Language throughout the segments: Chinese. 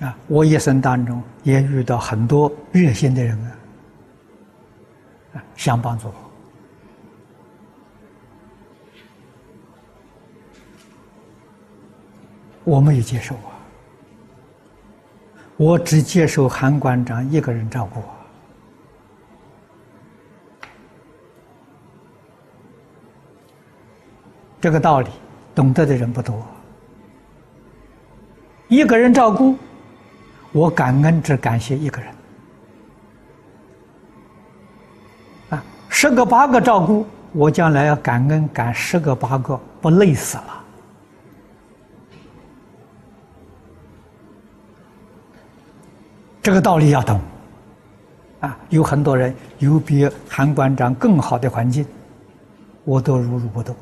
啊，我一生当中也遇到很多热心的人啊，啊，想帮助我，我没有接受啊，我只接受韩馆长一个人照顾啊。这个道理懂得的人不多，一个人照顾。我感恩只感谢一个人，啊，十个八个照顾我，将来要感恩感十个八个，不累死了。这个道理要懂，啊，有很多人有比韩馆长更好的环境，我都如如不动。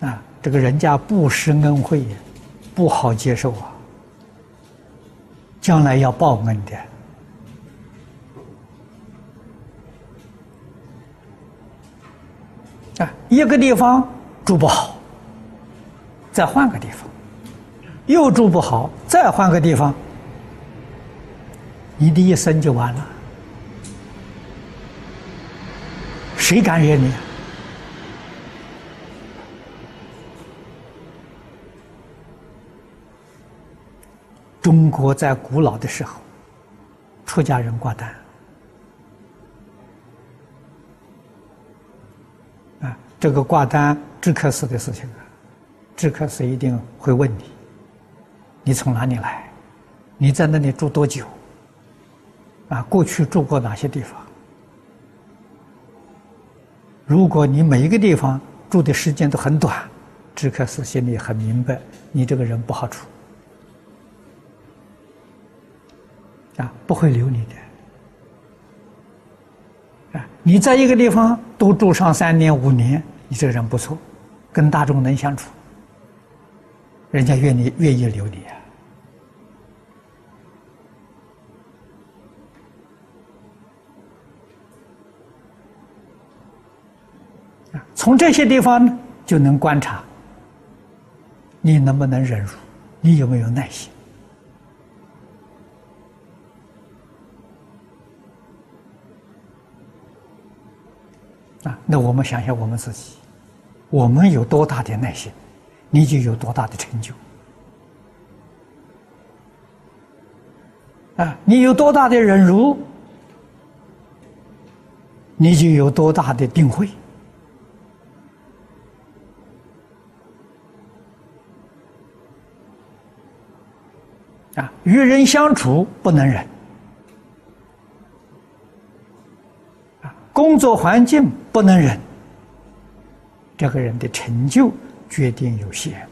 啊，这个人家不施恩惠，不好接受啊！将来要报恩的。啊，一个地方住不好，再换个地方；又住不好，再换个地方，你的一生就完了。谁敢惹你？中国在古老的时候，出家人挂单啊，这个挂单知客寺的事情啊，知客寺一定会问你：你从哪里来？你在那里住多久？啊，过去住过哪些地方？如果你每一个地方住的时间都很短，知客寺心里很明白，你这个人不好处。啊，不会留你的。啊，你在一个地方都住上三年五年，你这个人不错，跟大众能相处，人家愿意愿意留你啊。从这些地方就能观察，你能不能忍辱，你有没有耐心。啊，那我们想想我们自己，我们有多大的耐心，你就有多大的成就。啊，你有多大的忍辱，你就有多大的定慧。啊，与人相处不能忍。啊工作环境不能忍，这个人的成就决定有限。